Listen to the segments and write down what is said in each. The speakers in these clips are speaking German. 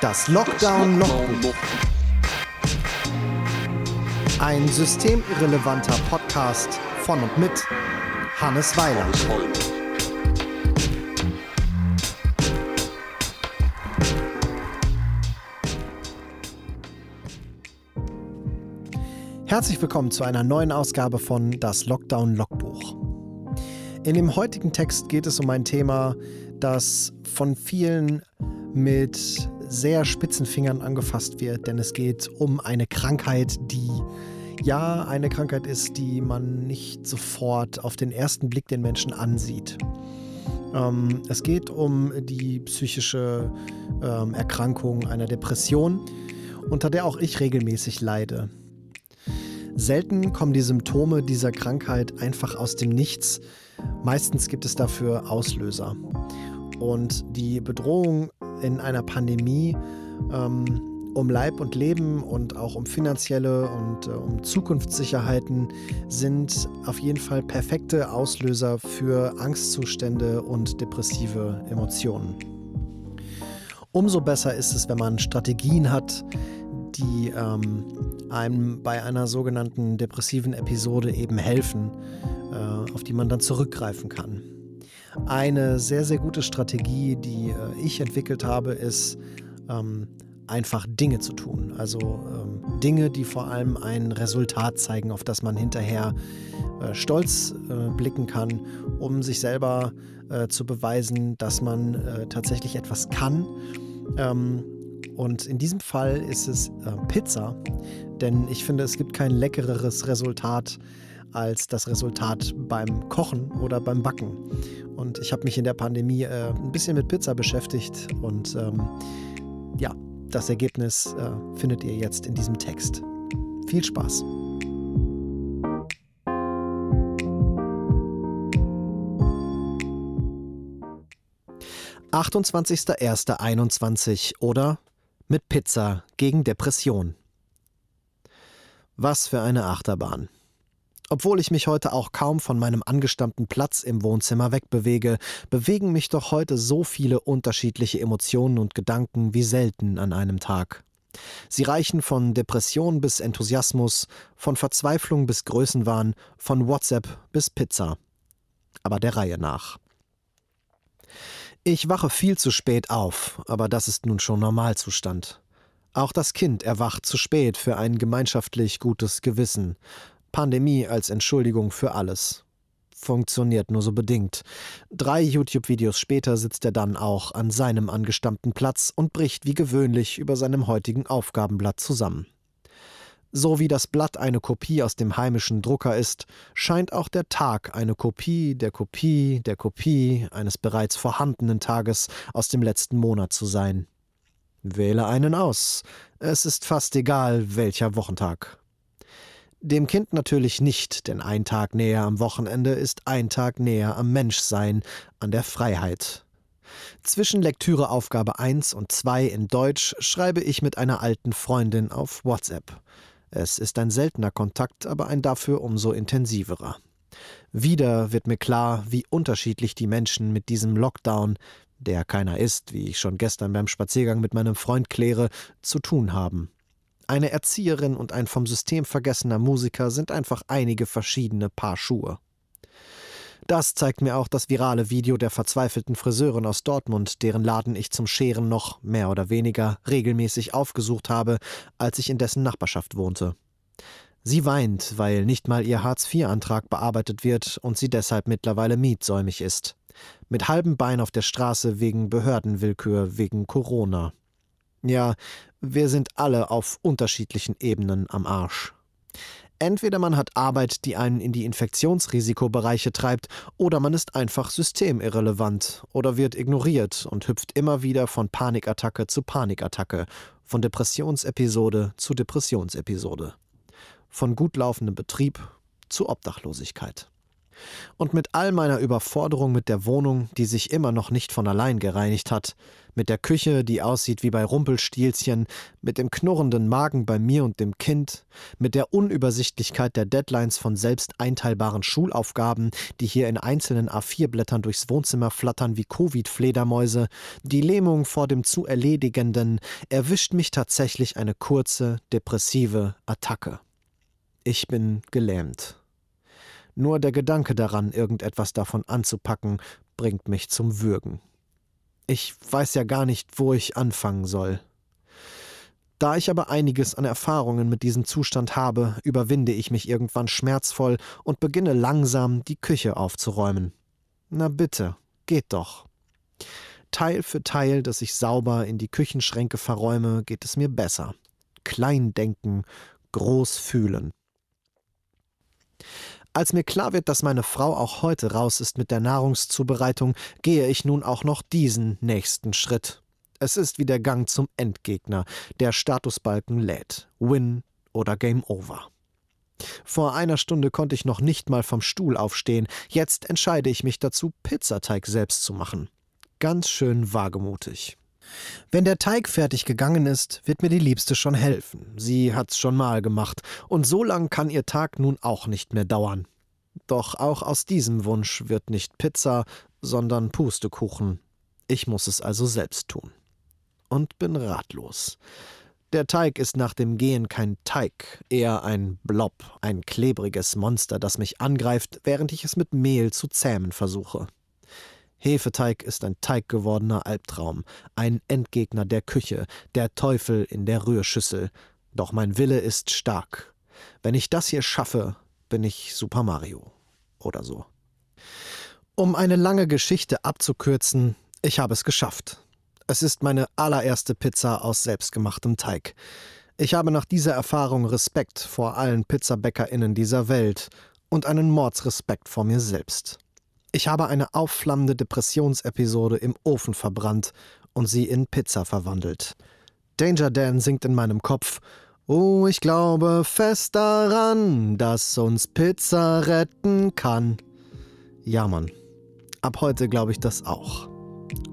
Das Lockdown-Logbuch. Ein systemirrelevanter Podcast von und mit Hannes Weiland. Herzlich willkommen zu einer neuen Ausgabe von Das Lockdown-Logbuch. In dem heutigen Text geht es um ein Thema, das von vielen mit sehr spitzen Fingern angefasst wird, denn es geht um eine Krankheit, die ja eine Krankheit ist, die man nicht sofort auf den ersten Blick den Menschen ansieht. Ähm, es geht um die psychische ähm, Erkrankung einer Depression, unter der auch ich regelmäßig leide. Selten kommen die Symptome dieser Krankheit einfach aus dem Nichts. Meistens gibt es dafür Auslöser. Und die Bedrohung in einer Pandemie ähm, um Leib und Leben und auch um finanzielle und äh, um Zukunftssicherheiten sind auf jeden Fall perfekte Auslöser für Angstzustände und depressive Emotionen. Umso besser ist es, wenn man Strategien hat, die ähm, einem bei einer sogenannten depressiven Episode eben helfen, äh, auf die man dann zurückgreifen kann. Eine sehr, sehr gute Strategie, die äh, ich entwickelt habe, ist ähm, einfach Dinge zu tun. Also ähm, Dinge, die vor allem ein Resultat zeigen, auf das man hinterher äh, stolz äh, blicken kann, um sich selber äh, zu beweisen, dass man äh, tatsächlich etwas kann. Ähm, und in diesem Fall ist es Pizza, denn ich finde, es gibt kein leckereres Resultat als das Resultat beim Kochen oder beim Backen. Und ich habe mich in der Pandemie äh, ein bisschen mit Pizza beschäftigt und ähm, ja, das Ergebnis äh, findet ihr jetzt in diesem Text. Viel Spaß! »28.01.21« oder »Mit Pizza gegen Depression«. Was für eine Achterbahn. Obwohl ich mich heute auch kaum von meinem angestammten Platz im Wohnzimmer wegbewege, bewegen mich doch heute so viele unterschiedliche Emotionen und Gedanken wie selten an einem Tag. Sie reichen von Depression bis Enthusiasmus, von Verzweiflung bis Größenwahn, von WhatsApp bis Pizza. Aber der Reihe nach. Ich wache viel zu spät auf, aber das ist nun schon Normalzustand. Auch das Kind erwacht zu spät für ein gemeinschaftlich gutes Gewissen. Pandemie als Entschuldigung für alles. Funktioniert nur so bedingt. Drei YouTube-Videos später sitzt er dann auch an seinem angestammten Platz und bricht wie gewöhnlich über seinem heutigen Aufgabenblatt zusammen. So wie das Blatt eine Kopie aus dem heimischen Drucker ist, scheint auch der Tag eine Kopie der Kopie der Kopie eines bereits vorhandenen Tages aus dem letzten Monat zu sein. Wähle einen aus. Es ist fast egal, welcher Wochentag. Dem Kind natürlich nicht, denn ein Tag näher am Wochenende ist ein Tag näher am Menschsein, an der Freiheit. Zwischen Lektüreaufgabe 1 und 2 in Deutsch schreibe ich mit einer alten Freundin auf WhatsApp. Es ist ein seltener Kontakt, aber ein dafür umso intensiverer. Wieder wird mir klar, wie unterschiedlich die Menschen mit diesem Lockdown, der keiner ist, wie ich schon gestern beim Spaziergang mit meinem Freund kläre, zu tun haben. Eine Erzieherin und ein vom System vergessener Musiker sind einfach einige verschiedene Paar Schuhe. Das zeigt mir auch das virale Video der verzweifelten Friseurin aus Dortmund, deren Laden ich zum Scheren noch, mehr oder weniger, regelmäßig aufgesucht habe, als ich in dessen Nachbarschaft wohnte. Sie weint, weil nicht mal ihr Hartz-IV-Antrag bearbeitet wird und sie deshalb mittlerweile mietsäumig ist. Mit halbem Bein auf der Straße wegen Behördenwillkür, wegen Corona. Ja, wir sind alle auf unterschiedlichen Ebenen am Arsch. Entweder man hat Arbeit, die einen in die Infektionsrisikobereiche treibt, oder man ist einfach systemirrelevant oder wird ignoriert und hüpft immer wieder von Panikattacke zu Panikattacke, von Depressionsepisode zu Depressionsepisode, von gut laufendem Betrieb zu Obdachlosigkeit. Und mit all meiner Überforderung mit der Wohnung, die sich immer noch nicht von allein gereinigt hat, mit der Küche, die aussieht wie bei Rumpelstilzchen, mit dem knurrenden Magen bei mir und dem Kind, mit der Unübersichtlichkeit der Deadlines von selbst einteilbaren Schulaufgaben, die hier in einzelnen A4-Blättern durchs Wohnzimmer flattern wie Covid-Fledermäuse, die Lähmung vor dem zu Erledigenden, erwischt mich tatsächlich eine kurze, depressive Attacke. Ich bin gelähmt. Nur der Gedanke daran, irgendetwas davon anzupacken, bringt mich zum Würgen. Ich weiß ja gar nicht, wo ich anfangen soll. Da ich aber einiges an Erfahrungen mit diesem Zustand habe, überwinde ich mich irgendwann schmerzvoll und beginne langsam die Küche aufzuräumen. Na bitte, geht doch. Teil für Teil, das ich sauber in die Küchenschränke verräume, geht es mir besser. Klein denken, groß fühlen. Als mir klar wird, dass meine Frau auch heute raus ist mit der Nahrungszubereitung, gehe ich nun auch noch diesen nächsten Schritt. Es ist wie der Gang zum Endgegner. Der Statusbalken lädt. Win oder Game Over. Vor einer Stunde konnte ich noch nicht mal vom Stuhl aufstehen. Jetzt entscheide ich mich dazu, Pizzateig selbst zu machen. Ganz schön wagemutig. Wenn der Teig fertig gegangen ist, wird mir die Liebste schon helfen. Sie hat's schon mal gemacht, und so lang kann ihr Tag nun auch nicht mehr dauern. Doch auch aus diesem Wunsch wird nicht Pizza, sondern Pustekuchen. Ich muss es also selbst tun. Und bin ratlos. Der Teig ist nach dem Gehen kein Teig, eher ein Blob, ein klebriges Monster, das mich angreift, während ich es mit Mehl zu zähmen versuche. Hefeteig ist ein teiggewordener Albtraum, ein Endgegner der Küche, der Teufel in der Rührschüssel. Doch mein Wille ist stark. Wenn ich das hier schaffe, bin ich Super Mario. Oder so. Um eine lange Geschichte abzukürzen, ich habe es geschafft. Es ist meine allererste Pizza aus selbstgemachtem Teig. Ich habe nach dieser Erfahrung Respekt vor allen PizzabäckerInnen dieser Welt und einen Mordsrespekt vor mir selbst. Ich habe eine aufflammende Depressionsepisode im Ofen verbrannt und sie in Pizza verwandelt. Danger Dan singt in meinem Kopf Oh, ich glaube fest daran, dass uns Pizza retten kann. Ja, Mann. Ab heute glaube ich das auch.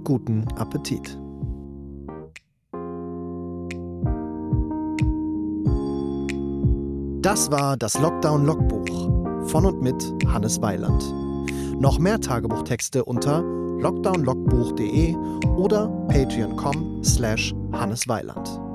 Guten Appetit. Das war das Lockdown-Logbuch von und mit Hannes Weiland. Noch mehr Tagebuchtexte unter lockdownlogbuch.de oder patreon.com slash hannesweiland.